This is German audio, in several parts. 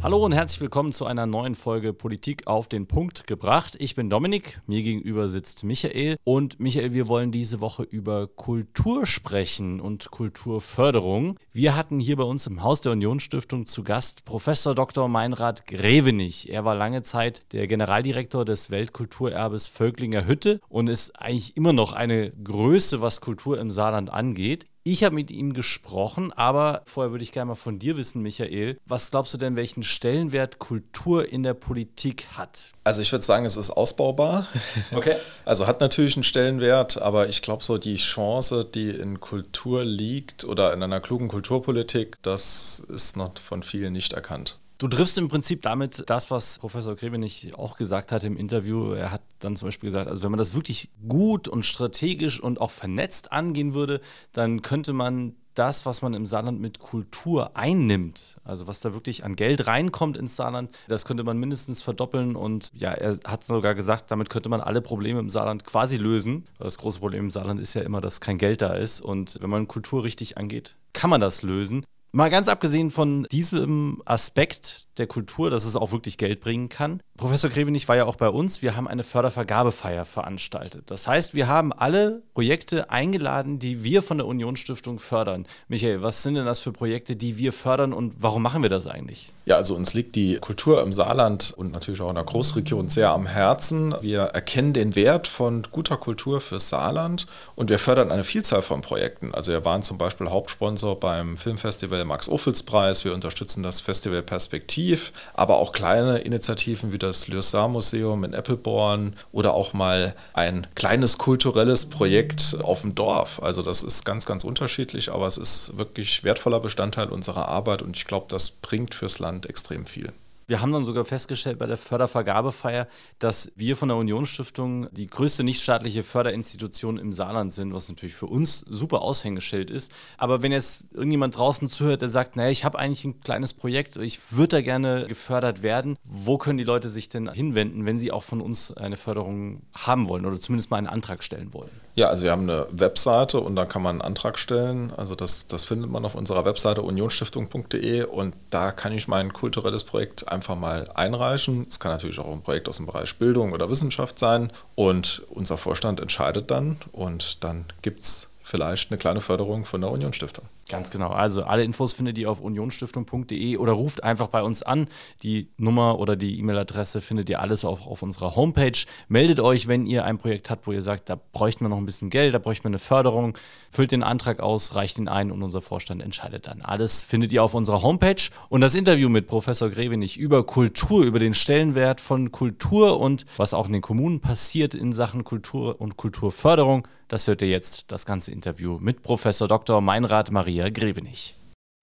Hallo und herzlich willkommen zu einer neuen Folge Politik auf den Punkt gebracht. Ich bin Dominik, mir gegenüber sitzt Michael und Michael, wir wollen diese Woche über Kultur sprechen und Kulturförderung. Wir hatten hier bei uns im Haus der Unionsstiftung zu Gast Professor Dr. Meinrad Grevenich. Er war lange Zeit der Generaldirektor des Weltkulturerbes Völklinger Hütte und ist eigentlich immer noch eine Größe, was Kultur im Saarland angeht. Ich habe mit ihm gesprochen, aber vorher würde ich gerne mal von dir wissen, Michael. Was glaubst du denn, welchen Stellenwert Kultur in der Politik hat? Also ich würde sagen, es ist ausbaubar. Okay. Also hat natürlich einen Stellenwert, aber ich glaube so die Chance, die in Kultur liegt oder in einer klugen Kulturpolitik, das ist noch von vielen nicht erkannt. Du triffst im Prinzip damit das, was Professor Grebenich auch gesagt hat im Interview. Er hat dann zum Beispiel gesagt, also wenn man das wirklich gut und strategisch und auch vernetzt angehen würde, dann könnte man das, was man im Saarland mit Kultur einnimmt, also was da wirklich an Geld reinkommt ins Saarland, das könnte man mindestens verdoppeln. Und ja, er hat sogar gesagt, damit könnte man alle Probleme im Saarland quasi lösen. Das große Problem im Saarland ist ja immer, dass kein Geld da ist. Und wenn man Kultur richtig angeht, kann man das lösen. Mal ganz abgesehen von diesem Aspekt der Kultur, dass es auch wirklich Geld bringen kann. Professor Grevenich war ja auch bei uns. Wir haben eine Fördervergabefeier veranstaltet. Das heißt, wir haben alle Projekte eingeladen, die wir von der Unionsstiftung fördern. Michael, was sind denn das für Projekte, die wir fördern und warum machen wir das eigentlich? Ja, also uns liegt die Kultur im Saarland und natürlich auch in der Großregion sehr am Herzen. Wir erkennen den Wert von guter Kultur fürs Saarland und wir fördern eine Vielzahl von Projekten. Also wir waren zum Beispiel Hauptsponsor beim Filmfestival Max-Ophüls-Preis. Wir unterstützen das Festival Perspektiv aber auch kleine Initiativen wie das Lyosar-Museum in Eppelborn oder auch mal ein kleines kulturelles Projekt auf dem Dorf. Also das ist ganz, ganz unterschiedlich, aber es ist wirklich wertvoller Bestandteil unserer Arbeit und ich glaube, das bringt fürs Land extrem viel. Wir haben dann sogar festgestellt bei der Fördervergabefeier, dass wir von der Unionsstiftung die größte nichtstaatliche Förderinstitution im Saarland sind, was natürlich für uns super Aushängeschild ist. Aber wenn jetzt irgendjemand draußen zuhört, der sagt, naja, ich habe eigentlich ein kleines Projekt, ich würde da gerne gefördert werden, wo können die Leute sich denn hinwenden, wenn sie auch von uns eine Förderung haben wollen oder zumindest mal einen Antrag stellen wollen? Ja, also wir haben eine Webseite und da kann man einen Antrag stellen. Also das, das findet man auf unserer Webseite unionsstiftung.de und da kann ich mein kulturelles Projekt einfach mal einreichen. Es kann natürlich auch ein Projekt aus dem Bereich Bildung oder Wissenschaft sein und unser Vorstand entscheidet dann und dann gibt es vielleicht eine kleine Förderung von der Unionsstiftung. Ganz genau. Also alle Infos findet ihr auf unionsstiftung.de oder ruft einfach bei uns an. Die Nummer oder die E-Mail-Adresse findet ihr alles auch auf unserer Homepage. Meldet euch, wenn ihr ein Projekt habt, wo ihr sagt, da bräuchten wir noch ein bisschen Geld, da bräuchten wir eine Förderung. Füllt den Antrag aus, reicht ihn ein und unser Vorstand entscheidet dann. Alles findet ihr auf unserer Homepage. Und das Interview mit Professor Grevenich über Kultur, über den Stellenwert von Kultur und was auch in den Kommunen passiert in Sachen Kultur und Kulturförderung, das hört ihr jetzt, das ganze Interview mit Professor Dr. Meinrad Maria Grevenich.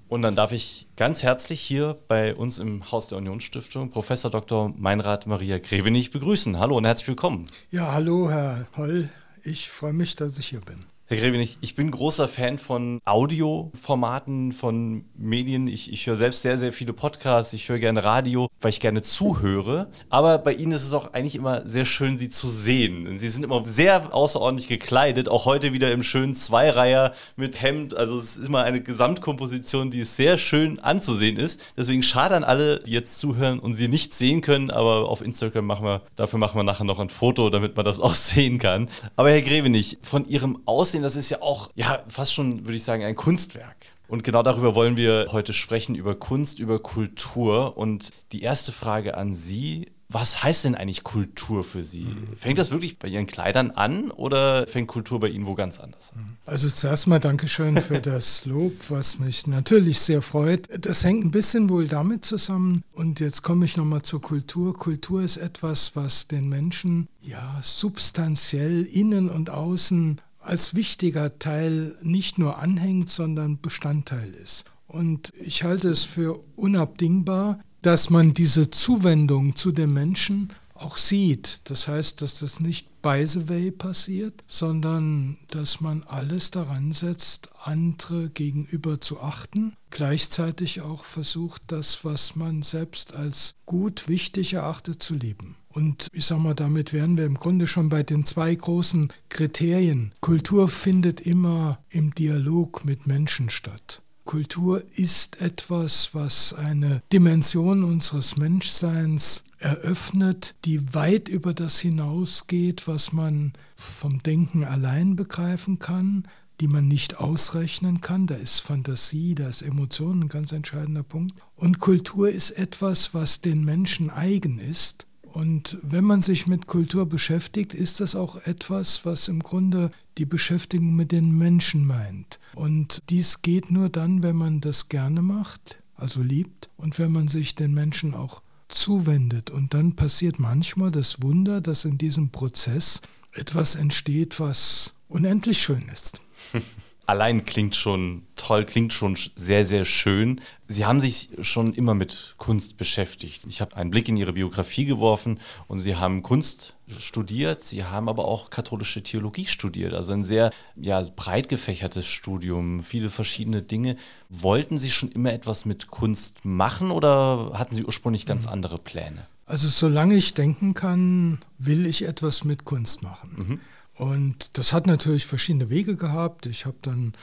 Und dann darf ich ganz herzlich hier bei uns im Haus der Unionsstiftung Professor Dr. Meinrad Maria Grevenich begrüßen. Hallo und herzlich willkommen. Ja, hallo, Herr Holl. Ich freue mich, dass ich hier bin. Herr Grevenich, ich bin großer Fan von Audioformaten, von Medien. Ich, ich höre selbst sehr, sehr viele Podcasts. Ich höre gerne Radio, weil ich gerne zuhöre. Aber bei Ihnen ist es auch eigentlich immer sehr schön, Sie zu sehen. Sie sind immer sehr außerordentlich gekleidet. Auch heute wieder im schönen Zweireiher mit Hemd. Also es ist immer eine Gesamtkomposition, die sehr schön anzusehen ist. Deswegen schade an alle, die jetzt zuhören und Sie nicht sehen können. Aber auf Instagram machen wir, dafür machen wir nachher noch ein Foto, damit man das auch sehen kann. Aber Herr Grevenich, von Ihrem Aussehen Aussehen, das ist ja auch, ja, fast schon, würde ich sagen, ein Kunstwerk. Und genau darüber wollen wir heute sprechen, über Kunst, über Kultur. Und die erste Frage an Sie was heißt denn eigentlich Kultur für Sie? Mhm. Fängt das wirklich bei Ihren Kleidern an oder fängt Kultur bei Ihnen wo ganz anders an? Also zuerst mal Dankeschön für das Lob, was mich natürlich sehr freut. Das hängt ein bisschen wohl damit zusammen. Und jetzt komme ich nochmal zur Kultur. Kultur ist etwas, was den Menschen ja substanziell innen und außen als wichtiger Teil nicht nur anhängt, sondern Bestandteil ist. Und ich halte es für unabdingbar, dass man diese Zuwendung zu den Menschen auch sieht. Das heißt, dass das nicht by the way passiert, sondern dass man alles daran setzt, andere gegenüber zu achten, gleichzeitig auch versucht, das, was man selbst als gut, wichtig erachtet, zu lieben. Und ich sage mal, damit wären wir im Grunde schon bei den zwei großen Kriterien. Kultur findet immer im Dialog mit Menschen statt. Kultur ist etwas, was eine Dimension unseres Menschseins eröffnet, die weit über das hinausgeht, was man vom Denken allein begreifen kann, die man nicht ausrechnen kann. Da ist Fantasie, da ist Emotion ein ganz entscheidender Punkt. Und Kultur ist etwas, was den Menschen eigen ist und wenn man sich mit Kultur beschäftigt, ist das auch etwas, was im Grunde die Beschäftigung mit den Menschen meint. Und dies geht nur dann, wenn man das gerne macht, also liebt, und wenn man sich den Menschen auch zuwendet. Und dann passiert manchmal das Wunder, dass in diesem Prozess etwas entsteht, was unendlich schön ist. allein klingt schon toll, klingt schon sehr, sehr schön. Sie haben sich schon immer mit Kunst beschäftigt. Ich habe einen Blick in Ihre Biografie geworfen und Sie haben Kunst studiert, Sie haben aber auch katholische Theologie studiert, also ein sehr ja, breit gefächertes Studium, viele verschiedene Dinge. Wollten Sie schon immer etwas mit Kunst machen oder hatten Sie ursprünglich ganz mhm. andere Pläne? Also solange ich denken kann, will ich etwas mit Kunst machen. Mhm. Und das hat natürlich verschiedene Wege gehabt. Ich habe dann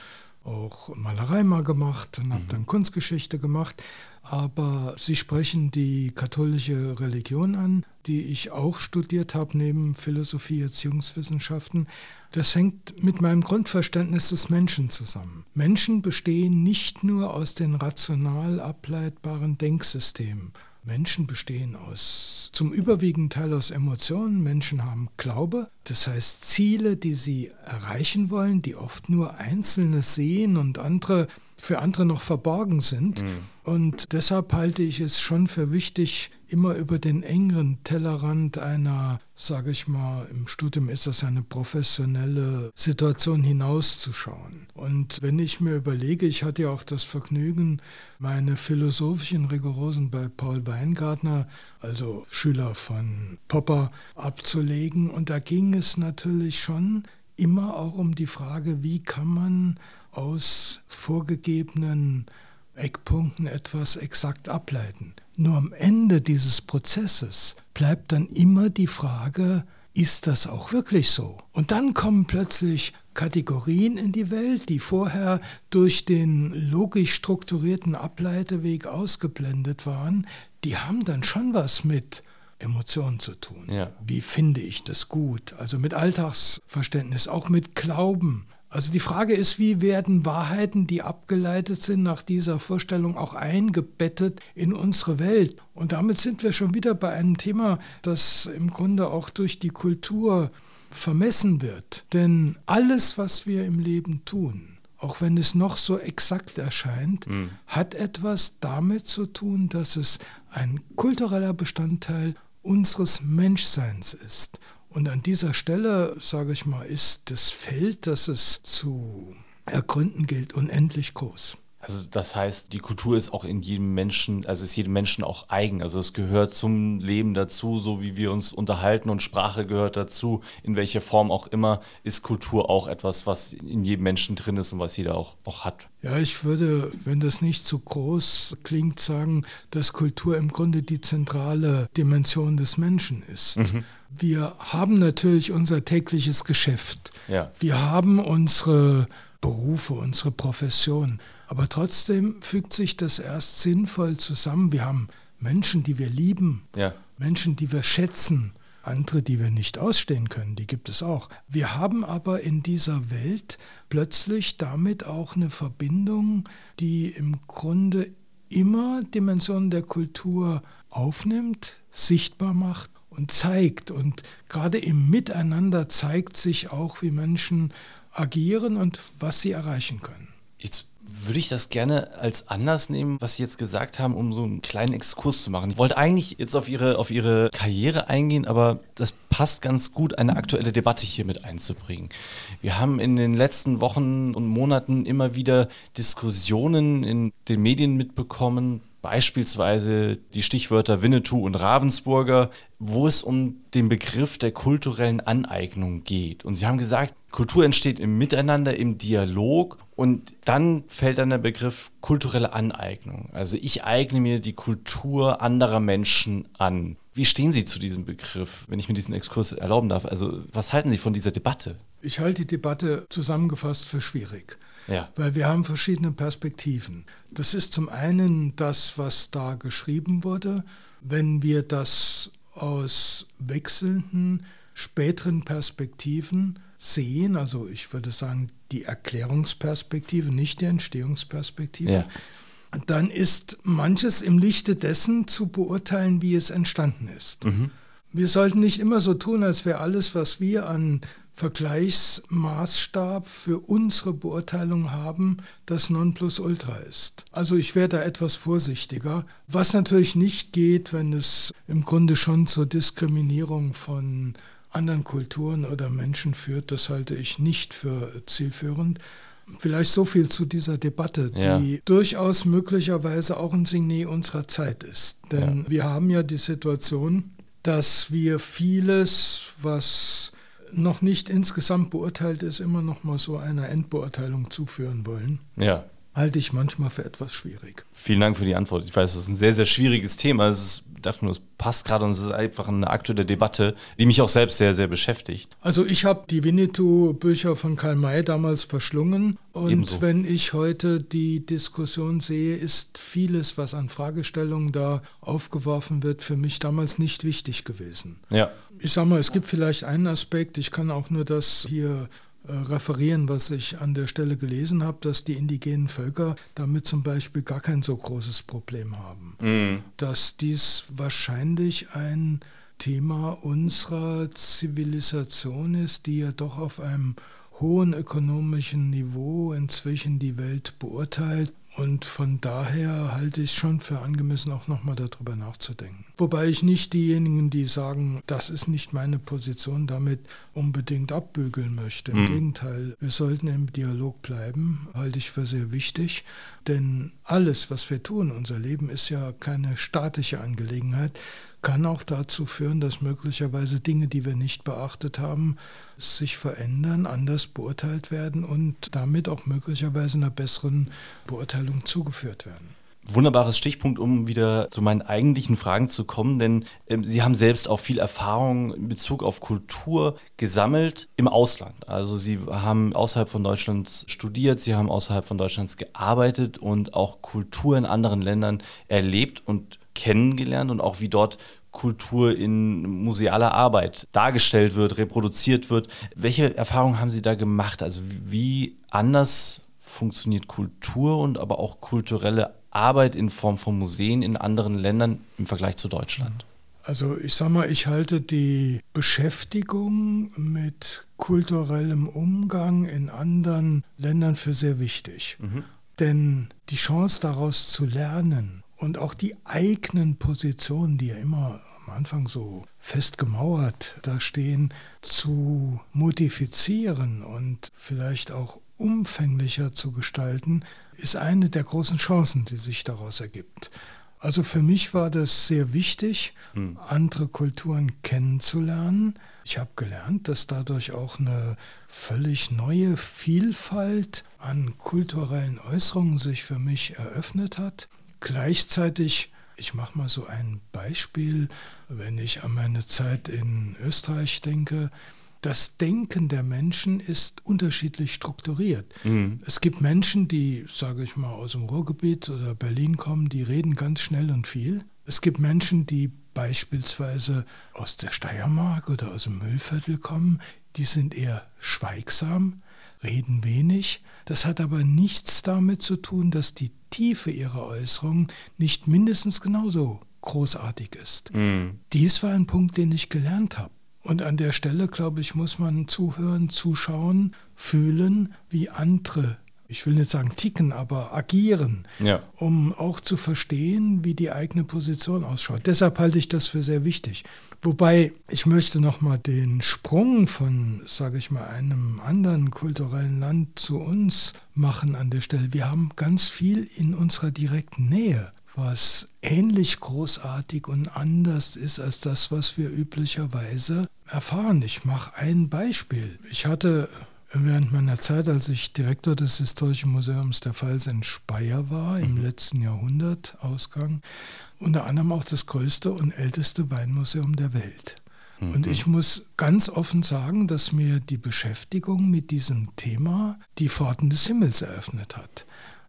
auch Malerei mal gemacht und habe mhm. dann Kunstgeschichte gemacht. Aber Sie sprechen die katholische Religion an, die ich auch studiert habe neben Philosophie, Erziehungswissenschaften. Das hängt mit meinem Grundverständnis des Menschen zusammen. Menschen bestehen nicht nur aus den rational ableitbaren Denksystemen. Menschen bestehen aus, zum überwiegenden Teil aus Emotionen. Menschen haben Glaube, das heißt Ziele, die sie erreichen wollen, die oft nur Einzelne sehen und andere für andere noch verborgen sind. Mhm. Und deshalb halte ich es schon für wichtig, immer über den engeren Tellerrand einer, sage ich mal, im Studium ist das eine professionelle Situation hinauszuschauen. Und wenn ich mir überlege, ich hatte ja auch das Vergnügen, meine philosophischen Rigorosen bei Paul Weingartner, also Schüler von Popper, abzulegen. Und da ging es natürlich schon immer auch um die Frage, wie kann man aus vorgegebenen Eckpunkten etwas exakt ableiten. Nur am Ende dieses Prozesses bleibt dann immer die Frage, ist das auch wirklich so? Und dann kommen plötzlich Kategorien in die Welt, die vorher durch den logisch strukturierten Ableiteweg ausgeblendet waren, die haben dann schon was mit Emotionen zu tun. Ja. Wie finde ich das gut? Also mit Alltagsverständnis, auch mit Glauben. Also die Frage ist, wie werden Wahrheiten, die abgeleitet sind nach dieser Vorstellung, auch eingebettet in unsere Welt? Und damit sind wir schon wieder bei einem Thema, das im Grunde auch durch die Kultur vermessen wird. Denn alles, was wir im Leben tun, auch wenn es noch so exakt erscheint, mhm. hat etwas damit zu tun, dass es ein kultureller Bestandteil unseres Menschseins ist. Und an dieser Stelle, sage ich mal, ist das Feld, das es zu ergründen gilt, unendlich groß. Also das heißt, die Kultur ist auch in jedem Menschen, also ist jedem Menschen auch eigen. Also es gehört zum Leben dazu, so wie wir uns unterhalten und Sprache gehört dazu. In welcher Form auch immer ist Kultur auch etwas, was in jedem Menschen drin ist und was jeder auch, auch hat. Ja, ich würde, wenn das nicht zu groß klingt, sagen, dass Kultur im Grunde die zentrale Dimension des Menschen ist. Mhm. Wir haben natürlich unser tägliches Geschäft. Ja. Wir haben unsere Berufe, unsere Profession. Aber trotzdem fügt sich das erst sinnvoll zusammen. Wir haben Menschen, die wir lieben, ja. Menschen, die wir schätzen, andere, die wir nicht ausstehen können, die gibt es auch. Wir haben aber in dieser Welt plötzlich damit auch eine Verbindung, die im Grunde immer Dimensionen der Kultur aufnimmt, sichtbar macht und zeigt. Und gerade im Miteinander zeigt sich auch, wie Menschen agieren und was sie erreichen können. Jetzt würde ich das gerne als Anlass nehmen, was Sie jetzt gesagt haben, um so einen kleinen Exkurs zu machen. Ich wollte eigentlich jetzt auf Ihre, auf Ihre Karriere eingehen, aber das passt ganz gut, eine aktuelle Debatte hier mit einzubringen. Wir haben in den letzten Wochen und Monaten immer wieder Diskussionen in den Medien mitbekommen, beispielsweise die Stichwörter Winnetou und Ravensburger, wo es um den Begriff der kulturellen Aneignung geht. Und Sie haben gesagt, Kultur entsteht im Miteinander, im Dialog und dann fällt dann der Begriff kulturelle Aneignung. Also ich eigne mir die Kultur anderer Menschen an. Wie stehen Sie zu diesem Begriff, wenn ich mir diesen Exkurs erlauben darf? Also was halten Sie von dieser Debatte? Ich halte die Debatte zusammengefasst für schwierig, ja. weil wir haben verschiedene Perspektiven. Das ist zum einen das, was da geschrieben wurde. Wenn wir das aus wechselnden, späteren Perspektiven sehen, also ich würde sagen die Erklärungsperspektive, nicht die Entstehungsperspektive, Ja. dann ist manches im Lichte dessen zu beurteilen, wie es entstanden ist. Wir sollten nicht immer so tun, als wäre alles, was wir an Vergleichsmaßstab für unsere Beurteilung haben, das Nonplusultra ist. Also ich wäre da etwas vorsichtiger, was natürlich nicht geht, wenn es im Grunde schon zur Diskriminierung von anderen Kulturen oder Menschen führt. Das halte ich nicht für zielführend. Vielleicht so viel zu dieser Debatte, Ja. die durchaus möglicherweise auch ein Signet unserer Zeit ist. Denn wir haben ja die Situation, dass wir vieles, was noch nicht insgesamt beurteilt ist, immer noch mal so einer Endbeurteilung zuführen wollen. Ja. Halte ich manchmal für etwas schwierig. Vielen Dank für die Antwort. Ich weiß, es ist ein sehr, sehr schwieriges Thema. Es ist, dachte nur, es passt gerade und es ist einfach eine aktuelle Debatte, die mich auch selbst sehr, sehr beschäftigt. Also ich habe die Winnetou-Bücher von Karl May damals verschlungen und Ebenso. wenn ich heute die Diskussion sehe, ist vieles, was an Fragestellungen da aufgeworfen wird, für mich damals nicht wichtig gewesen. Ja. Ich sage mal, es gibt vielleicht einen Aspekt, ich kann auch nur das hier referieren, was ich an der Stelle gelesen habe, dass die indigenen Völker damit zum Beispiel gar kein so großes Problem haben. Dass dies wahrscheinlich ein Thema unserer Zivilisation ist, die ja doch auf einem hohen ökonomischen Niveau inzwischen die Welt beurteilt. Und von daher halte ich es schon für angemessen, auch nochmal darüber nachzudenken. Wobei ich nicht diejenigen, die sagen, das ist nicht meine Position, damit unbedingt abbügeln möchte. Im Gegenteil, wir sollten im Dialog bleiben, halte ich für sehr wichtig. Denn alles, was wir tun, unser Leben ist ja keine statische Angelegenheit, kann auch dazu führen, dass möglicherweise Dinge, die wir nicht beachtet haben, sich verändern, anders beurteilt werden und damit auch möglicherweise einer besseren Beurteilung zugeführt werden. Wunderbares Stichpunkt, um wieder zu meinen eigentlichen Fragen zu kommen, denn ähm, Sie haben selbst auch viel Erfahrung in Bezug auf Kultur gesammelt im Ausland. Also Sie haben außerhalb von Deutschland studiert, Sie haben außerhalb von Deutschlands gearbeitet und auch Kultur in anderen Ländern erlebt und kennengelernt und auch wie dort Kultur in musealer Arbeit dargestellt wird, reproduziert wird. Welche Erfahrungen haben Sie da gemacht? Also wie anders funktioniert Kultur und aber auch kulturelle Arbeit in Form von Museen in anderen Ländern im Vergleich zu Deutschland? Also ich sage mal, ich halte die Beschäftigung mit kulturellem Umgang in anderen Ländern für sehr wichtig. Denn die Chance daraus zu lernen und auch die eigenen Positionen, die ja immer am Anfang so fest gemauert da stehen, zu modifizieren und vielleicht auch umfänglicher zu gestalten, ist eine der großen Chancen, die sich daraus ergibt. Also für mich war das sehr wichtig, andere Kulturen kennenzulernen. Ich habe gelernt, dass dadurch auch eine völlig neue Vielfalt an kulturellen Äußerungen sich für mich eröffnet hat. Gleichzeitig, ich mache mal so ein Beispiel, wenn ich an meine Zeit in Österreich denke, das Denken der Menschen ist unterschiedlich strukturiert. Es gibt Menschen, die, sage ich mal, aus dem Ruhrgebiet oder Berlin kommen, die reden ganz schnell und viel. Es gibt Menschen, die beispielsweise aus der Steiermark oder aus dem Müllviertel kommen, die sind eher schweigsam, reden wenig. Das hat aber nichts damit zu tun, dass die Tiefe ihrer Äußerungen nicht mindestens genauso großartig ist. Dies war ein Punkt, den ich gelernt habe. Und an der Stelle, glaube ich, muss man zuhören, zuschauen, fühlen, wie andere, ich will nicht sagen ticken, aber agieren, Ja. um auch zu verstehen, wie die eigene Position ausschaut. Deshalb halte ich das für sehr wichtig. Wobei ich möchte nochmal den Sprung von, sage ich mal, einem anderen kulturellen Land zu uns machen an der Stelle. Wir haben ganz viel in unserer direkten Nähe was ähnlich großartig und anders ist als das, was wir üblicherweise erfahren. Ich mache ein Beispiel. Ich hatte während meiner Zeit, als ich Direktor des Historischen Museums der Pfalz in Speyer war, im mhm. letzten Jahrhundert Ausgang, unter anderem auch das größte und älteste Weinmuseum der Welt. Und mhm. ich muss ganz offen sagen, dass mir die Beschäftigung mit diesem Thema die Pforten des Himmels eröffnet hat.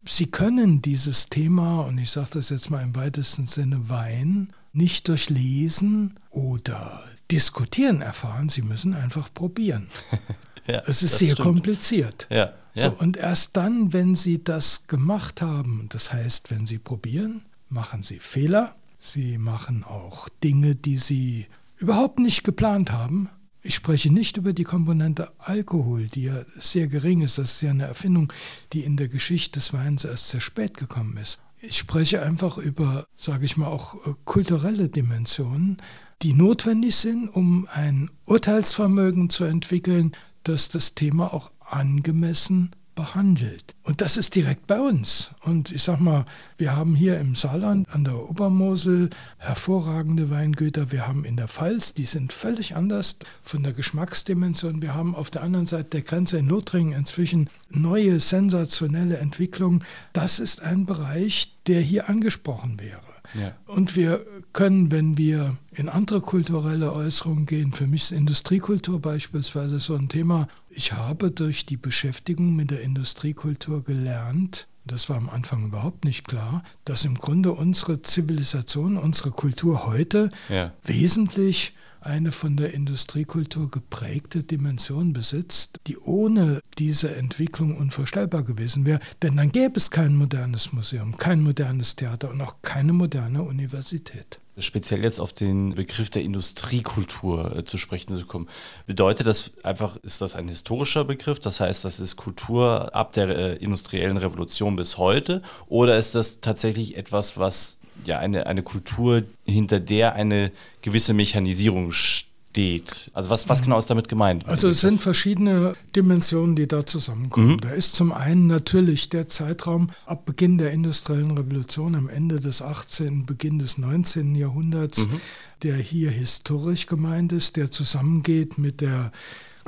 Sie können dieses Thema, und ich sage das jetzt mal im weitesten Sinne Wein, nicht durch Lesen oder Diskutieren erfahren, Sie müssen einfach probieren. ja, es ist sehr stimmt. kompliziert. Ja, ja. So, und erst dann, wenn Sie das gemacht haben, das heißt, wenn Sie probieren, machen Sie Fehler, Sie machen auch Dinge, die Sie überhaupt nicht geplant haben. Ich spreche nicht über die Komponente Alkohol, die ja sehr gering ist. Das ist ja eine Erfindung, die in der Geschichte des Weins erst sehr spät gekommen ist. Ich spreche einfach über, sage ich mal, auch äh, kulturelle Dimensionen, die notwendig sind, um ein Urteilsvermögen zu entwickeln, das das Thema auch angemessen behandelt. Und das ist direkt bei uns. Und ich sag mal, wir haben hier im Saarland an der Obermosel hervorragende Weingüter. Wir haben in der Pfalz, die sind völlig anders von der Geschmacksdimension. Wir haben auf der anderen Seite der Grenze in Lothringen inzwischen neue sensationelle Entwicklungen. Das ist ein Bereich, der hier angesprochen wäre. Ja. Und wir können, wenn wir in andere kulturelle Äußerungen gehen, für mich ist Industriekultur beispielsweise so ein Thema. Ich habe durch die Beschäftigung mit der Industriekultur gelernt, das war am Anfang überhaupt nicht klar, dass im Grunde unsere Zivilisation, unsere Kultur heute ja. wesentlich eine von der Industriekultur geprägte Dimension besitzt, die ohne diese Entwicklung unvorstellbar gewesen wäre. Denn dann gäbe es kein modernes Museum, kein modernes Theater und auch keine moderne Universität. Speziell jetzt auf den Begriff der Industriekultur äh, zu sprechen zu kommen. Bedeutet das einfach, ist das ein historischer Begriff? Das heißt, das ist Kultur ab der äh, industriellen Revolution bis heute? Oder ist das tatsächlich etwas, was ja eine, eine Kultur, hinter der eine gewisse Mechanisierung steht. Also was, was genau ist damit gemeint? Also es sind verschiedene Dimensionen, die da zusammenkommen. Mhm. Da ist zum einen natürlich der Zeitraum ab Beginn der industriellen Revolution am Ende des 18., Beginn des 19. Jahrhunderts, mhm. der hier historisch gemeint ist, der zusammengeht mit der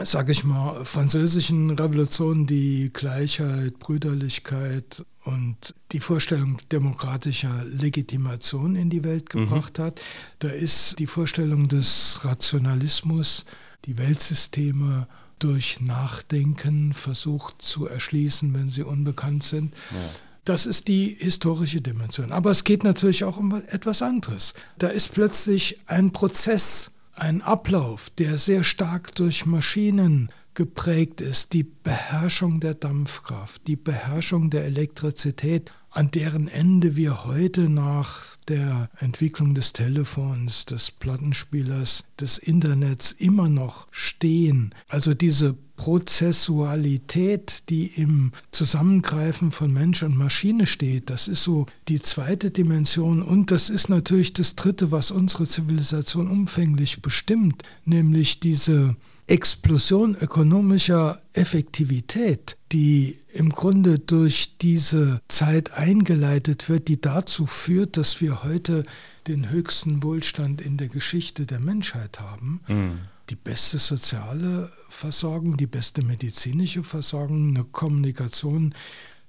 sage ich mal, französischen Revolution die Gleichheit, Brüderlichkeit und die Vorstellung demokratischer Legitimation in die Welt mhm. gebracht mhm. hat. Da ist die Vorstellung des Rationalismus, die Weltsysteme durch Nachdenken versucht zu erschließen, wenn sie unbekannt sind. Ja. Das ist die historische Dimension. Aber es geht natürlich auch um etwas anderes. Da ist plötzlich ein Prozess ein Ablauf, der sehr stark durch Maschinen geprägt ist, die Beherrschung der Dampfkraft, die Beherrschung der Elektrizität, an deren Ende wir heute nach der Entwicklung des Telefons, des Plattenspielers, des Internets immer noch stehen. Also diese Prozessualität, die im Zusammengreifen von Mensch und Maschine steht, das ist so die zweite Dimension. Und das ist natürlich das dritte, was unsere Zivilisation umfänglich bestimmt, nämlich diese Explosion ökonomischer Effektivität, die im Grunde durch diese Zeit eingeleitet wird, die dazu führt, dass wir heute den höchsten Wohlstand in der Geschichte der Menschheit haben. Mhm die beste soziale Versorgung, die beste medizinische Versorgung, eine Kommunikation,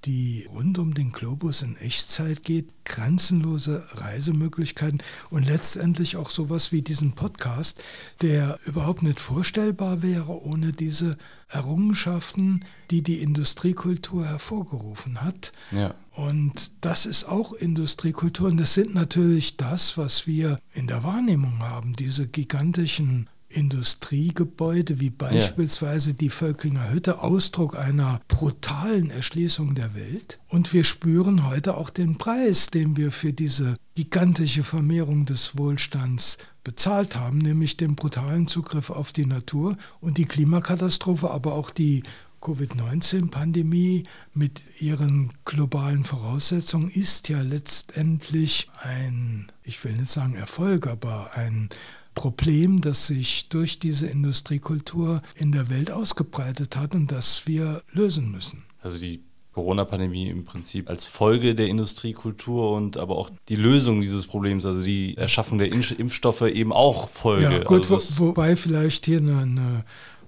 die rund um den Globus in Echtzeit geht, grenzenlose Reisemöglichkeiten und letztendlich auch sowas wie diesen Podcast, der überhaupt nicht vorstellbar wäre ohne diese Errungenschaften, die die Industriekultur hervorgerufen hat. Ja. Und das ist auch Industriekultur und das sind natürlich das, was wir in der Wahrnehmung haben, diese gigantischen Industriegebäude wie beispielsweise ja. die Völklinger Hütte Ausdruck einer brutalen Erschließung der Welt. Und wir spüren heute auch den Preis, den wir für diese gigantische Vermehrung des Wohlstands bezahlt haben, nämlich den brutalen Zugriff auf die Natur und die Klimakatastrophe, aber auch die Covid-19-Pandemie mit ihren globalen Voraussetzungen ist ja letztendlich ein, ich will nicht sagen Erfolg, aber ein Problem, das sich durch diese Industriekultur in der Welt ausgebreitet hat und das wir lösen müssen. Also die Corona-Pandemie im Prinzip als Folge der Industriekultur und aber auch die Lösung dieses Problems, also die Erschaffung der Impfstoffe eben auch Folge. Ja, gut, also wo, wobei vielleicht hier eine, eine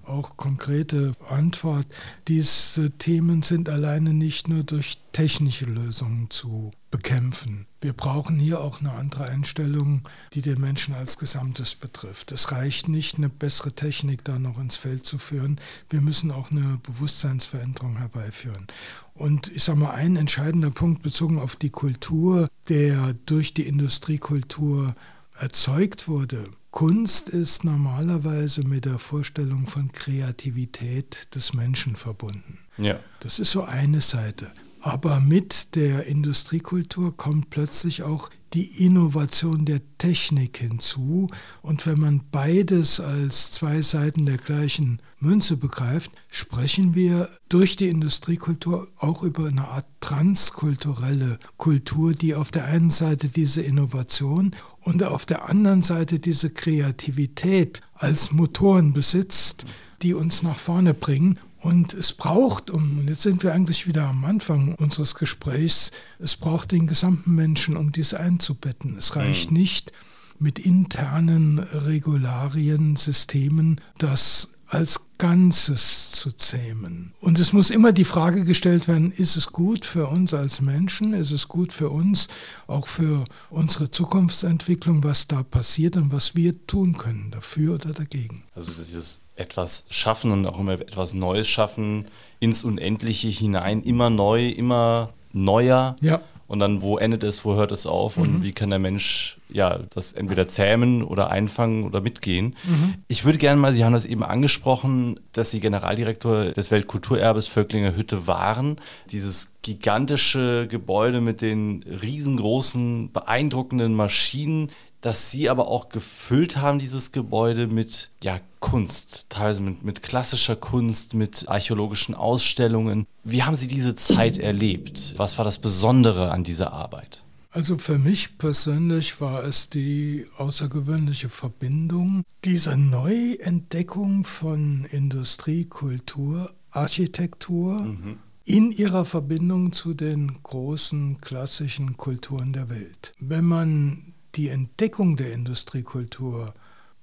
auch konkrete Antwort. Diese Themen sind alleine nicht nur durch technische Lösungen zu bekämpfen. Wir brauchen hier auch eine andere Einstellung, die den Menschen als Gesamtes betrifft. Es reicht nicht, eine bessere Technik da noch ins Feld zu führen. Wir müssen auch eine Bewusstseinsveränderung herbeiführen. Und ich sage mal, ein entscheidender Punkt bezogen auf die Kultur, der durch die Industriekultur erzeugt wurde, Kunst ist normalerweise mit der Vorstellung von Kreativität des Menschen verbunden. Ja. Das ist so eine Seite. Aber mit der Industriekultur kommt plötzlich auch die Innovation der Technik hinzu. Und wenn man beides als zwei Seiten der gleichen Münze begreift, sprechen wir durch die Industriekultur auch über eine Art transkulturelle Kultur, die auf der einen Seite diese Innovation und auf der anderen Seite diese Kreativität als Motoren besitzt, die uns nach vorne bringen und es braucht, und jetzt sind wir eigentlich wieder am Anfang unseres Gesprächs, es braucht den gesamten Menschen, um dies einzubetten. Es reicht mhm. nicht mit internen Regularien, Systemen, das als Ganzes zu zähmen. Und es muss immer die Frage gestellt werden, ist es gut für uns als Menschen, ist es gut für uns, auch für unsere Zukunftsentwicklung, was da passiert und was wir tun können, dafür oder dagegen. Also dieses etwas schaffen und auch immer etwas Neues schaffen, ins Unendliche hinein, immer neu, immer neuer. Ja. Und dann, wo endet es, wo hört es auf mhm. und wie kann der Mensch ja das entweder zähmen oder einfangen oder mitgehen. Mhm. Ich würde gerne mal, Sie haben das eben angesprochen, dass Sie Generaldirektor des Weltkulturerbes Völklinger Hütte waren. Dieses gigantische Gebäude mit den riesengroßen, beeindruckenden Maschinen, dass sie aber auch gefüllt haben, dieses Gebäude mit ja, Kunst, teilweise mit, mit klassischer Kunst, mit archäologischen Ausstellungen. Wie haben Sie diese Zeit erlebt? Was war das Besondere an dieser Arbeit? Also für mich persönlich war es die außergewöhnliche Verbindung dieser Neuentdeckung von Industrie, Kultur, Architektur mhm. in ihrer Verbindung zu den großen klassischen Kulturen der Welt. Wenn man die Entdeckung der Industriekultur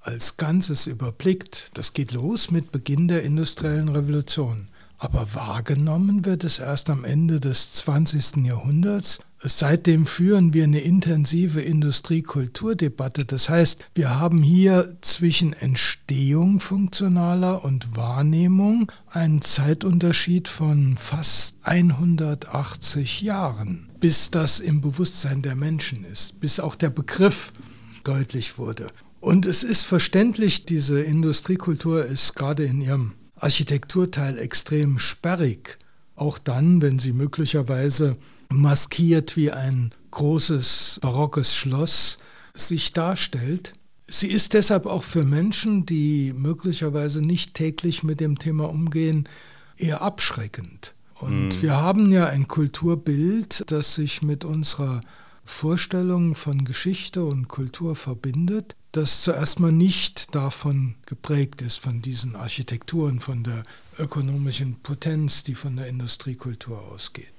als Ganzes überblickt, das geht los mit Beginn der industriellen Revolution. Aber wahrgenommen wird es erst am Ende des 20. Jahrhunderts. Seitdem führen wir eine intensive Industriekulturdebatte. Das heißt, wir haben hier zwischen Entstehung funktionaler und Wahrnehmung einen Zeitunterschied von fast 180 Jahren, bis das im Bewusstsein der Menschen ist, bis auch der Begriff deutlich wurde. Und es ist verständlich, diese Industriekultur ist gerade in ihrem Architekturteil extrem sperrig. Auch dann, wenn sie möglicherweise maskiert wie ein großes barockes Schloss sich darstellt. Sie ist deshalb auch für Menschen, die möglicherweise nicht täglich mit dem Thema umgehen, eher abschreckend. Und mhm. wir haben ja ein Kulturbild, das sich mit unserer Vorstellung von Geschichte und Kultur verbindet, das zuerst mal nicht davon geprägt ist, von diesen Architekturen, von der ökonomischen Potenz, die von der Industriekultur ausgeht.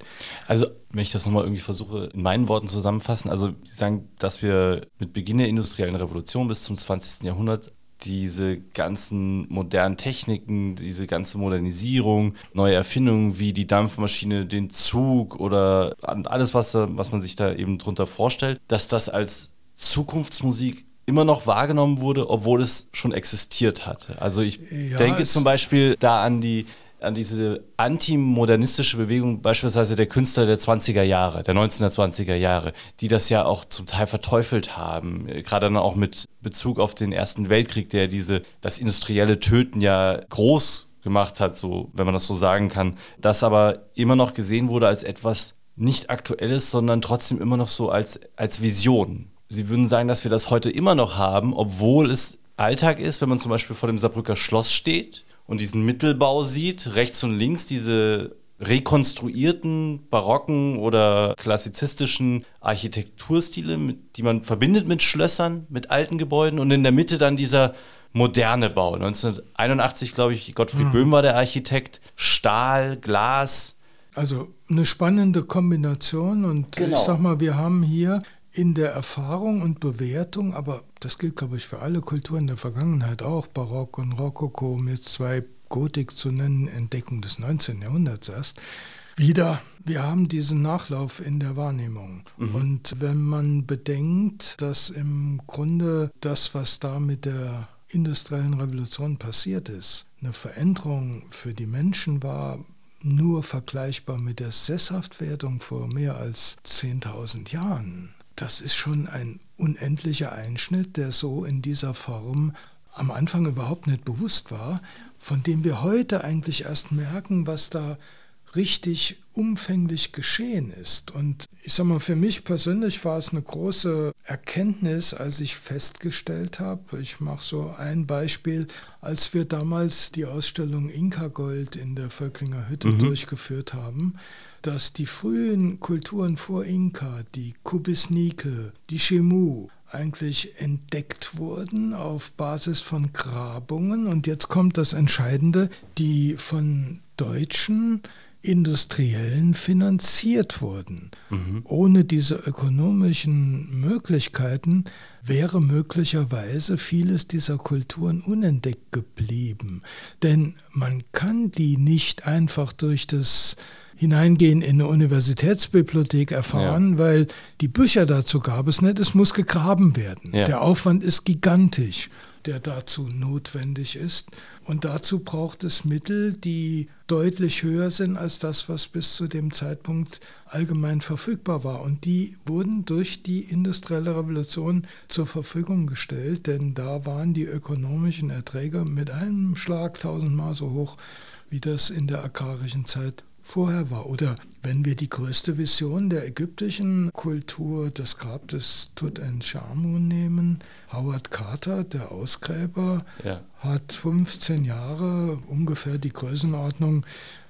Also, wenn ich das nochmal irgendwie versuche, in meinen Worten zusammenfassen, also Sie sagen, dass wir mit Beginn der industriellen Revolution bis zum 20. Jahrhundert diese ganzen modernen Techniken, diese ganze Modernisierung, neue Erfindungen wie die Dampfmaschine, den Zug oder alles, was, was man sich da eben drunter vorstellt, dass das als Zukunftsmusik immer noch wahrgenommen wurde, obwohl es schon existiert hatte. Also ich ja, denke zum Beispiel da an die an diese antimodernistische Bewegung beispielsweise der Künstler der 20er Jahre, der 1920er Jahre, die das ja auch zum Teil verteufelt haben, gerade dann auch mit Bezug auf den Ersten Weltkrieg, der diese das industrielle Töten ja groß gemacht hat, so wenn man das so sagen kann, das aber immer noch gesehen wurde als etwas nicht aktuelles, sondern trotzdem immer noch so als als Vision. Sie würden sagen, dass wir das heute immer noch haben, obwohl es Alltag ist, wenn man zum Beispiel vor dem Saarbrücker Schloss steht und diesen Mittelbau sieht, rechts und links diese rekonstruierten barocken oder klassizistischen Architekturstile, die man verbindet mit Schlössern, mit alten Gebäuden und in der Mitte dann dieser moderne Bau. 1981, glaube ich, Gottfried mhm. Böhm war der Architekt. Stahl, Glas, Also eine spannende Kombination und genau. ich sag mal, wir haben hier in der Erfahrung und Bewertung, aber das gilt, glaube ich, für alle Kulturen der Vergangenheit auch, Barock und Rokoko, um jetzt zwei Gotik zu nennen, Entdeckung des 19. Jahrhunderts erst, wieder, wir haben diesen Nachlauf in der Wahrnehmung. Mhm. Und wenn man bedenkt, dass im Grunde das, was da mit der industriellen Revolution passiert ist, eine Veränderung für die Menschen war, nur vergleichbar mit der Sesshaftwerdung vor mehr als 10.000 Jahren. Das ist schon ein unendlicher Einschnitt, der so in dieser Form am Anfang überhaupt nicht bewusst war, von dem wir heute eigentlich erst merken, was da richtig umfänglich geschehen ist. Und ich sage mal, für mich persönlich war es eine große Erkenntnis, als ich festgestellt habe, ich mache so ein Beispiel, als wir damals die Ausstellung Inka Gold in der Völklinger Hütte mhm. durchgeführt haben, dass die frühen Kulturen vor Inka, die Kubisnike, die Chemu, eigentlich entdeckt wurden auf Basis von Grabungen. Und jetzt kommt das Entscheidende, die von Deutschen Industriellen finanziert wurden. Mhm. Ohne diese ökonomischen Möglichkeiten wäre möglicherweise vieles dieser Kulturen unentdeckt geblieben. Denn man kann die nicht einfach durch das Hineingehen in eine Universitätsbibliothek erfahren, ja. weil die Bücher dazu gab es nicht, es muss gegraben werden. Ja. Der Aufwand ist gigantisch, der dazu notwendig ist. Und dazu braucht es Mittel, die deutlich höher sind als das, was bis zu dem Zeitpunkt allgemein verfügbar war. Und die wurden durch die industrielle Revolution zur Verfügung gestellt, denn da waren die ökonomischen Erträge mit einem Schlag tausendmal so hoch, wie das in der agrarischen Zeit vorher war. Oder wenn wir die größte Vision der ägyptischen Kultur, das Grab des Tutanchamun nehmen, Howard Carter, der Ausgräber, ja. hat 15 Jahre ungefähr die Größenordnung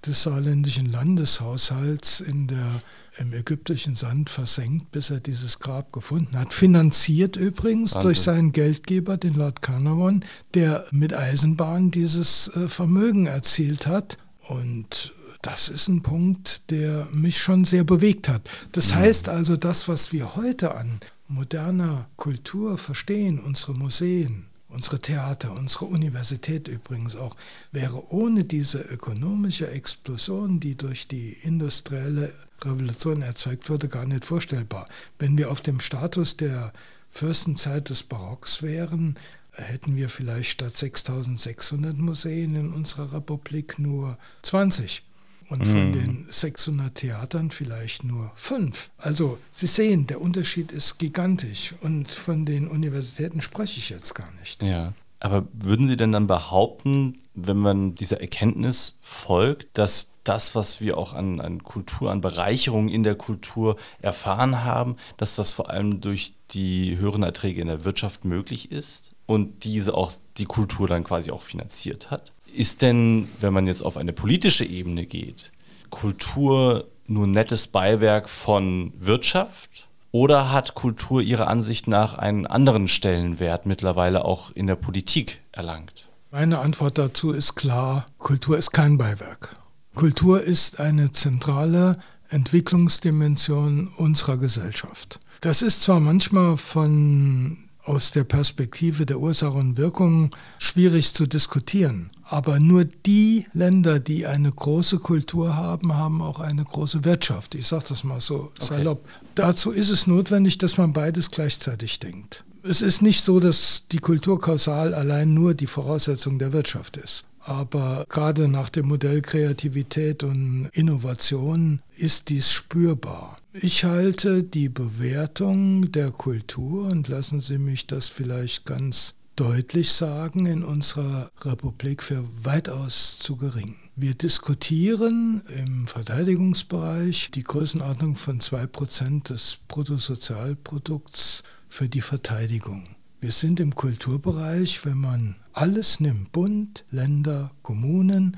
des saarländischen Landeshaushalts in der, im ägyptischen Sand versenkt, bis er dieses Grab gefunden hat. Finanziert übrigens Wahnsinn. durch seinen Geldgeber, den Lord Carnarvon, der mit Eisenbahn dieses äh, Vermögen erzielt hat. Und das ist ein Punkt, der mich schon sehr bewegt hat. Das heißt also, das, was wir heute an moderner Kultur verstehen, unsere Museen, unsere Theater, unsere Universität übrigens auch, wäre ohne diese ökonomische Explosion, die durch die industrielle Revolution erzeugt wurde, gar nicht vorstellbar. Wenn wir auf dem Status der Fürstenzeit des Barocks wären, hätten wir vielleicht statt 6600 Museen in unserer Republik nur 20 und von mm. den 600 Theatern vielleicht nur fünf. Also Sie sehen, der Unterschied ist gigantisch und von den Universitäten spreche ich jetzt gar nicht. Ja. Aber würden Sie denn dann behaupten, wenn man dieser Erkenntnis folgt, dass das, was wir auch an, an Kultur, an Bereicherung in der Kultur erfahren haben, dass das vor allem durch die höheren Erträge in der Wirtschaft möglich ist und diese auch die Kultur dann quasi auch finanziert hat? Ist denn, wenn man jetzt auf eine politische Ebene geht, Kultur nur nettes Beiwerk von Wirtschaft? Oder hat Kultur Ihrer Ansicht nach einen anderen Stellenwert mittlerweile auch in der Politik erlangt? Meine Antwort dazu ist klar, Kultur ist kein Beiwerk. Kultur ist eine zentrale Entwicklungsdimension unserer Gesellschaft. Das ist zwar manchmal von aus der Perspektive der Ursache und Wirkung schwierig zu diskutieren. Aber nur die Länder, die eine große Kultur haben, haben auch eine große Wirtschaft. Ich sage das mal so okay. salopp. Dazu ist es notwendig, dass man beides gleichzeitig denkt. Es ist nicht so, dass die Kultur kausal allein nur die Voraussetzung der Wirtschaft ist. Aber gerade nach dem Modell Kreativität und Innovation ist dies spürbar. Ich halte die Bewertung der Kultur, und lassen Sie mich das vielleicht ganz deutlich sagen, in unserer Republik für weitaus zu gering. Wir diskutieren im Verteidigungsbereich die Größenordnung von 2% des Bruttosozialprodukts für die Verteidigung. Wir sind im Kulturbereich, wenn man alles nimmt, Bund, Länder, Kommunen,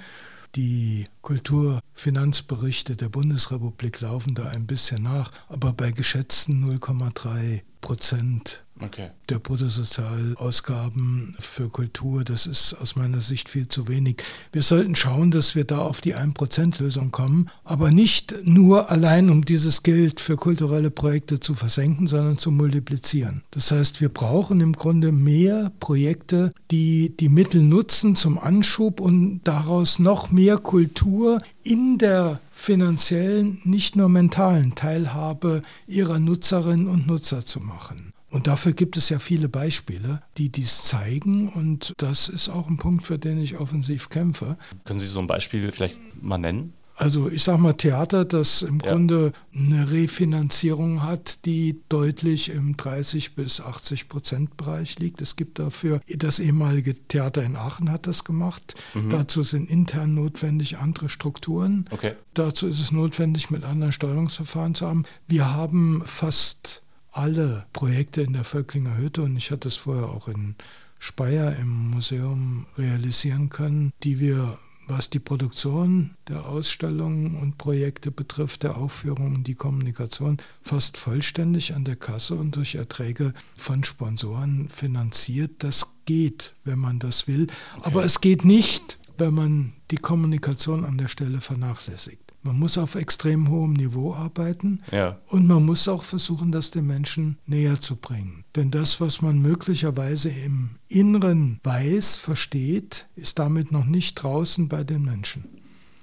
die Kulturfinanzberichte der Bundesrepublik laufen da ein bisschen nach, aber bei geschätzten 0,3 Prozent Okay. der Bruttosozialausgaben für Kultur. Das ist aus meiner Sicht viel zu wenig. Wir sollten schauen, dass wir da auf die 1%-Lösung kommen, aber nicht nur allein, um dieses Geld für kulturelle Projekte zu versenken, sondern zu multiplizieren. Das heißt, wir brauchen im Grunde mehr Projekte, die die Mittel nutzen zum Anschub und daraus noch mehr Kultur in der finanziellen, nicht nur mentalen Teilhabe ihrer Nutzerinnen und Nutzer zu machen. Und dafür gibt es ja viele Beispiele, die dies zeigen. Und das ist auch ein Punkt, für den ich offensiv kämpfe. Können Sie so ein Beispiel vielleicht mal nennen? Also ich sage mal Theater, das im Ja. Grunde eine Refinanzierung hat, die deutlich im 30 bis 80 Prozent Bereich liegt. Es gibt dafür, das ehemalige Theater in Aachen hat das gemacht. Dazu sind intern notwendig andere Strukturen. Okay. Dazu ist es notwendig, mit anderen Steuerungsverfahren zu haben. Wir haben fast alle Projekte in der Völklinger Hütte und ich hatte es vorher auch in Speyer im Museum realisieren können, die wir, was die Produktion der Ausstellungen und Projekte betrifft, der Aufführungen, die Kommunikation, fast vollständig an der Kasse und durch Erträge von Sponsoren finanziert. Das geht, wenn man das will. Aber es geht nicht, wenn man die Kommunikation an der Stelle vernachlässigt. Man muss auf extrem hohem Niveau arbeiten Ja. und man muss auch versuchen, das den Menschen näher zu bringen. Denn das, was man möglicherweise im Inneren weiß, versteht, ist damit noch nicht draußen bei den Menschen.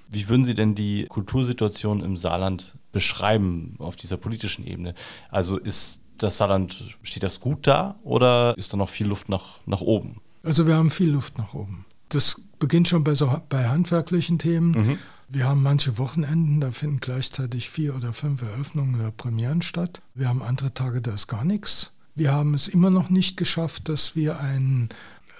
Wie würden Sie denn die Kultursituation im Saarland beschreiben auf dieser politischen Ebene? Also ist das Saarland, steht das gut da oder ist da noch viel Luft nach, nach oben? Also wir haben viel Luft nach oben. Das beginnt schon bei, so, bei handwerklichen Themen. Wir haben manche Wochenenden, da finden gleichzeitig vier oder fünf Eröffnungen oder Premieren statt. Wir haben andere Tage, da ist gar nichts. Wir haben es immer noch nicht geschafft, dass wir ein,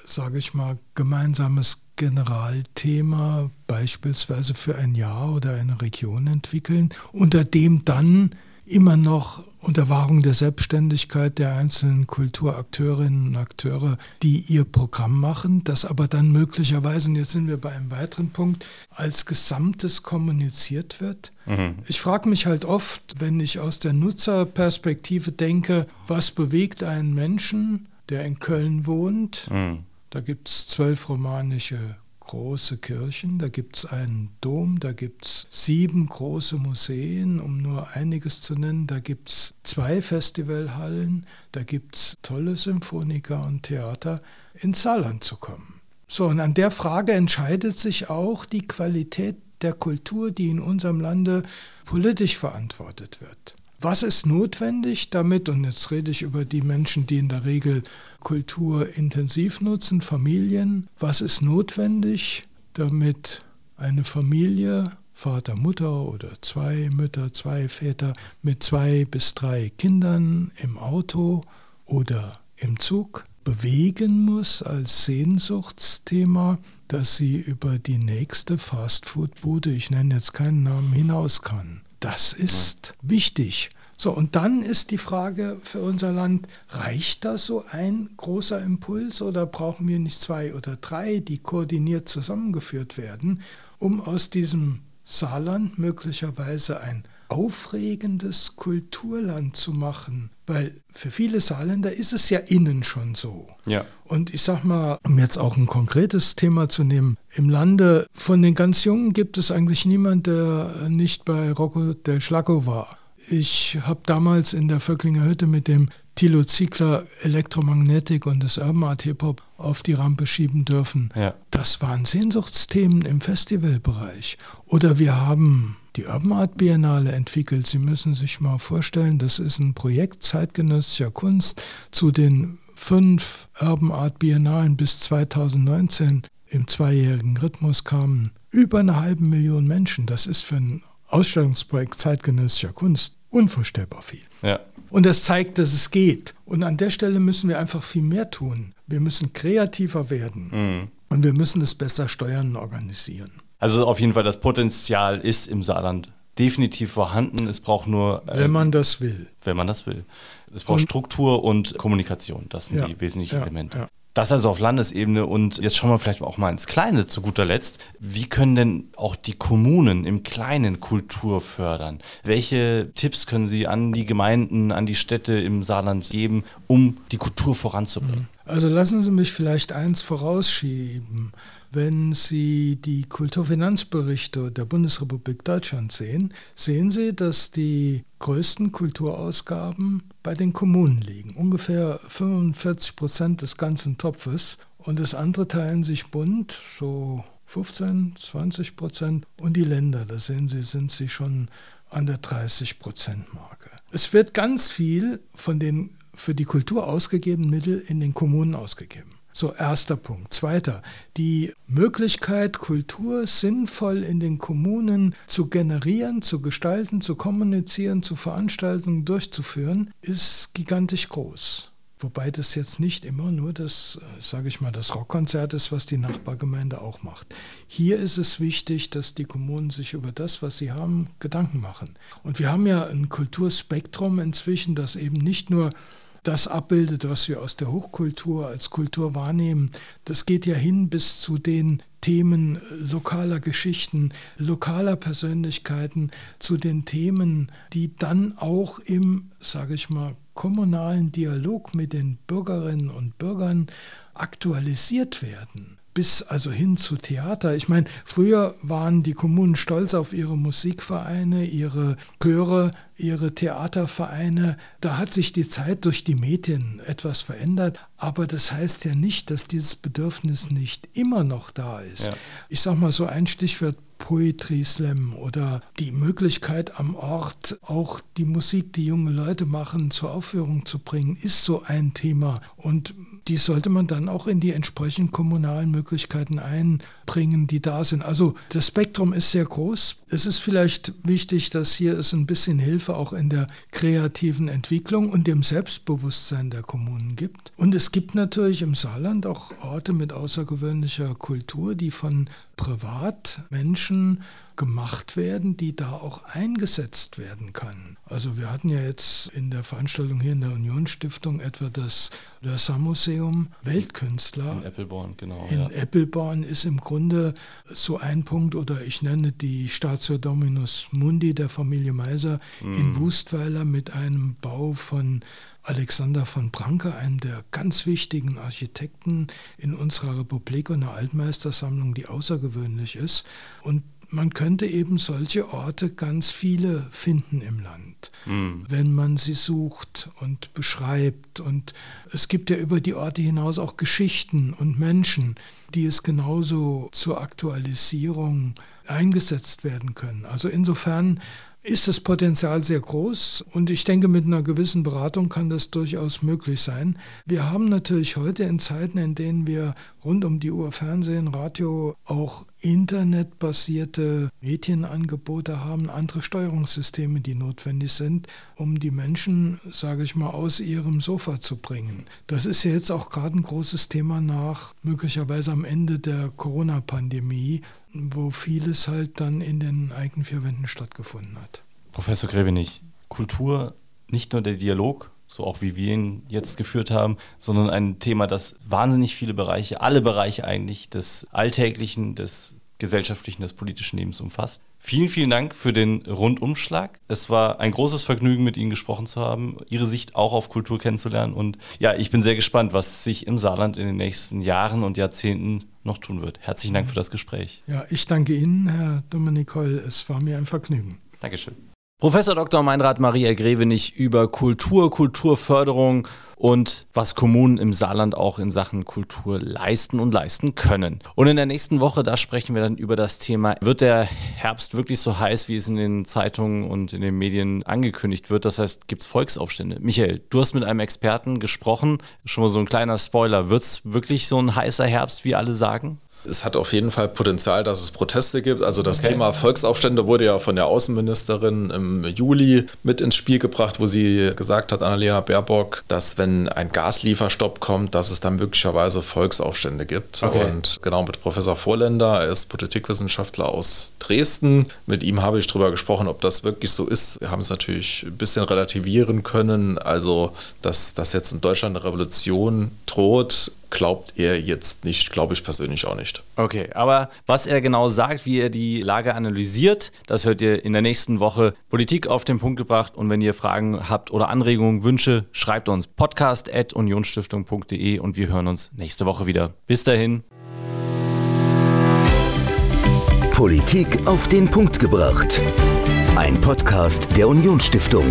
sage ich mal, gemeinsames Generalthema beispielsweise für ein Jahr oder eine Region entwickeln, unter dem dann immer noch unter Wahrung der Selbstständigkeit der einzelnen Kulturakteurinnen und Akteure, die ihr Programm machen, das aber dann möglicherweise, und jetzt sind wir bei einem weiteren Punkt, als Gesamtes kommuniziert wird. Ich frage mich halt oft, wenn ich aus der Nutzerperspektive denke, was bewegt einen Menschen, der in Köln wohnt, Mhm. da gibt es zwölf romanische große Kirchen, da gibt es einen Dom, da gibt es sieben große Museen, um nur einiges zu nennen, da gibt es zwei Festivalhallen, da gibt es tolle Symphoniker und Theater, ins Saarland zu kommen. So, und an der Frage entscheidet sich auch die Qualität der Kultur, die in unserem Lande politisch verantwortet wird. Was ist notwendig damit, und jetzt rede ich über die Menschen, die in der Regel Kultur intensiv nutzen, Familien, was ist notwendig, damit eine Familie, Vater, Mutter oder zwei Mütter, zwei Väter mit zwei bis drei Kindern im Auto oder im Zug bewegen muss als Sehnsuchtsthema, dass sie über die nächste Fastfood-Bude, ich nenne jetzt keinen Namen, hinaus kann. Das ist wichtig. So, und dann ist die Frage für unser Land, reicht das so ein großer Impuls oder brauchen wir nicht zwei oder drei, die koordiniert zusammengeführt werden, um aus diesem Saarland möglicherweise ein aufregendes Kulturland zu machen? Weil für viele Saarländer ist es ja innen schon so. Ja. Und ich sag mal, um jetzt auch ein konkretes Thema zu nehmen, im Lande von den ganz Jungen gibt es eigentlich niemand, der nicht bei Rocco del Schlacco war. Ich habe damals in der Vöcklinger Hütte mit dem Thilo Ziegler Elektromagnetik und das Urban Art Hip Hop auf die Rampe schieben dürfen. Ja. Das waren Sehnsuchtsthemen im Festivalbereich. Oder wir haben die Urban Art Biennale entwickelt. Sie müssen sich mal vorstellen, das ist ein Projekt zeitgenössischer Kunst zu den fünf Urban Art Biennalen bis 2019 im zweijährigen Rhythmus kamen über eine halbe Million Menschen. Das ist für ein Ausstellungsprojekt zeitgenössischer Kunst unvorstellbar viel. Ja. Und das zeigt, dass es geht. Und an der Stelle müssen wir einfach viel mehr tun. Wir müssen kreativer werden. Mhm. Und wir müssen es besser steuern und organisieren. Also auf jeden Fall, das Potenzial ist im Saarland definitiv vorhanden. Es braucht nur, äh, Wenn man das will. wenn man das will. Es braucht Und- Struktur und Kommunikation. Das sind Ja, die wesentlichen ja, Elemente. ja. Das also auf Landesebene und jetzt schauen wir vielleicht auch mal ins Kleine zu guter Letzt. Wie können denn auch die Kommunen im Kleinen Kultur fördern? Welche Tipps können Sie an die Gemeinden, an die Städte im Saarland geben, um die Kultur voranzubringen? Also lassen Sie mich vielleicht eins vorausschieben. Wenn Sie die Kulturfinanzberichte der Bundesrepublik Deutschland sehen, sehen Sie, dass die größten Kulturausgaben bei den Kommunen liegen. Ungefähr 45 Prozent des ganzen Topfes. Und das andere teilen sich bunt, so 15, 20 Prozent. Und die Länder, da sehen Sie, sind sie schon an der 30 Prozent Marke. Es wird ganz viel von den für die Kultur ausgegebenen Mitteln in den Kommunen ausgegeben. So, erster Punkt. Zweiter, die Möglichkeit, Kultur sinnvoll in den Kommunen zu generieren, zu gestalten, zu kommunizieren, zu Veranstaltungen durchzuführen, ist gigantisch groß. Wobei das jetzt nicht immer nur das, äh, sage ich mal, das Rockkonzert ist, was die Nachbargemeinde auch macht. Hier ist es wichtig, dass die Kommunen sich über das, was sie haben, Gedanken machen. Und wir haben ja ein Kulturspektrum inzwischen, das eben nicht nur das abbildet, was wir aus der Hochkultur als Kultur wahrnehmen. Das geht ja hin bis zu den Themen lokaler Geschichten, lokaler Persönlichkeiten, zu den Themen, die dann auch im, sage ich mal, kommunalen Dialog mit den Bürgerinnen und Bürgern aktualisiert werden bis also hin zu Theater. Ich meine, früher waren die Kommunen stolz auf ihre Musikvereine, ihre Chöre, ihre Theatervereine. Da hat sich die Zeit durch die Medien etwas verändert, aber das heißt ja nicht, dass dieses Bedürfnis nicht immer noch da ist. Ja. Ich sage mal so ein Stichwort Poetry Slam oder die Möglichkeit am Ort auch die Musik, die junge Leute machen, zur Aufführung zu bringen, ist so ein Thema. Und die sollte man dann auch in die entsprechenden kommunalen Möglichkeiten einbringen, die da sind. Also das Spektrum ist sehr groß. Es ist vielleicht wichtig, dass hier es ein bisschen Hilfe auch in der kreativen Entwicklung und dem Selbstbewusstsein der Kommunen gibt. Und es gibt natürlich im Saarland auch Orte mit außergewöhnlicher Kultur, die von Privatmenschen Menschen gemacht werden, die da auch eingesetzt werden kann. Also wir hatten ja jetzt in der Veranstaltung hier in der Unionsstiftung etwa das Lörser-Museum Weltkünstler. In Eppelborn, genau. In ja. Eppelborn ist im Grunde so ein Punkt, oder ich nenne die Statio Dominus Mundi der Familie Meiser mm. in Wustweiler mit einem Bau von Alexander von Pranke, einem der ganz wichtigen Architekten in unserer Republik und einer Altmeistersammlung, die außergewöhnlich ist. Und man könnte eben solche Orte ganz viele finden im Land, mhm. wenn man sie sucht und beschreibt. Und es gibt ja über die Orte hinaus auch Geschichten und Menschen, die es genauso zur Aktualisierung eingesetzt werden können. Also insofern ist das Potenzial sehr groß und ich denke, mit einer gewissen Beratung kann das durchaus möglich sein. Wir haben natürlich heute in Zeiten, in denen wir rund um die Uhr Fernsehen, Radio, auch internetbasierte Medienangebote haben, andere Steuerungssysteme, die notwendig sind, um die Menschen, sage ich mal, aus ihrem Sofa zu bringen. Das ist ja jetzt auch gerade ein großes Thema nach möglicherweise am Ende der Corona-Pandemie, wo vieles halt dann in den eigenen vier Wänden stattgefunden hat. Professor Grevenich, Kultur, nicht nur der Dialog, so auch wie wir ihn jetzt geführt haben, sondern ein Thema, das wahnsinnig viele Bereiche, alle Bereiche eigentlich des Alltäglichen, des gesellschaftlichen, des politischen Lebens umfasst. Vielen, vielen Dank für den Rundumschlag. Es war ein großes Vergnügen, mit Ihnen gesprochen zu haben, Ihre Sicht auch auf Kultur kennenzulernen. Und ja, ich bin sehr gespannt, was sich im Saarland in den nächsten Jahren und Jahrzehnten noch tun wird. Herzlichen Dank für das Gespräch. Ja, ich danke Ihnen, Herr Dominik Holl. Es war mir ein Vergnügen. Dankeschön. Professor Dr. Meinrad Maria Grevenich über Kultur, Kulturförderung und was Kommunen im Saarland auch in Sachen Kultur leisten und leisten können. Und in der nächsten Woche, da sprechen wir dann über das Thema, wird der Herbst wirklich so heiß, wie es in den Zeitungen und in den Medien angekündigt wird? Das heißt, gibt es Volksaufstände? Michael, du hast mit einem Experten gesprochen, schon mal so ein kleiner Spoiler. Wird es wirklich so ein heißer Herbst, wie alle sagen? Es hat auf jeden Fall Potenzial, dass es Proteste gibt. Also das okay. Thema Volksaufstände wurde ja von der Außenministerin im Juli mit ins Spiel gebracht, wo sie gesagt hat, Annalena Baerbock, dass wenn ein Gaslieferstopp kommt, dass es dann möglicherweise Volksaufstände gibt. Okay. Und genau mit Professor Vorländer, er ist Politikwissenschaftler aus Dresden. Mit ihm habe ich darüber gesprochen, ob das wirklich so ist. Wir haben es natürlich ein bisschen relativieren können. Also, dass, dass jetzt in Deutschland eine Revolution droht, glaubt er jetzt nicht, glaube ich persönlich auch nicht. Okay, aber was er genau sagt, wie er die Lage analysiert, das hört ihr in der nächsten Woche Politik auf den Punkt gebracht. Und wenn ihr Fragen habt oder Anregungen, Wünsche, schreibt uns podcast.unionsstiftung.de und wir hören uns nächste Woche wieder. Bis dahin. Politik auf den Punkt gebracht. Ein Podcast der Unionsstiftung.